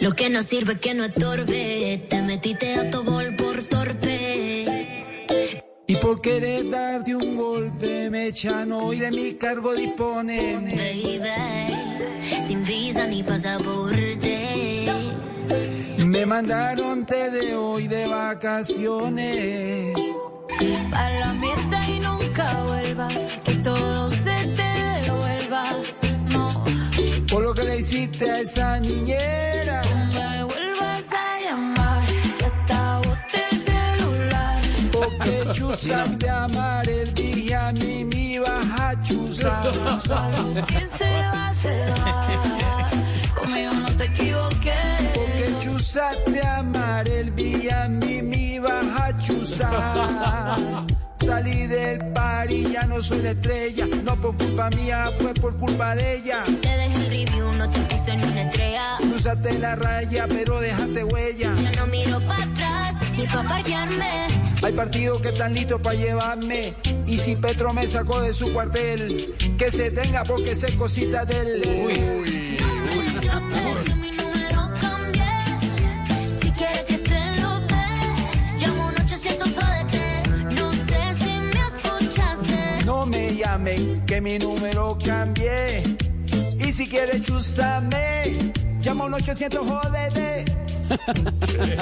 Lo que no sirve que no estorbe. Te metiste a tu gol por torpe. Y por querer darte un golpe me echan hoy de mi cargo disponen. Baby, sin visa ni pasaporte. Me mandaron te de hoy de vacaciones. Para la mierda y nunca vuelvas. Por lo que le hiciste a esa niñera. no me vuelvas a llamar. Que hasta boté el celular. Porque chuzar de amar el día a mí me vas a chuzar. ¿Quién se va, se va? Conmigo no te equivoqué. Porque chuzaste a amar el día a mí me vas a chuzar. Salí del par y ya no soy la estrella. No por culpa mía, fue por culpa de ella. Puse ni una estrella. Cruzaste la raya, pero dejaste huella. Yo no miro para atrás ni para parquearme. Hay partidos que están listos para llevarme. Y si Petro me sacó de su cuartel, que se tenga porque sé cosita de él. No me llames, que mi número cambié. Y si quieres chuzarme, llama a un 800 JD.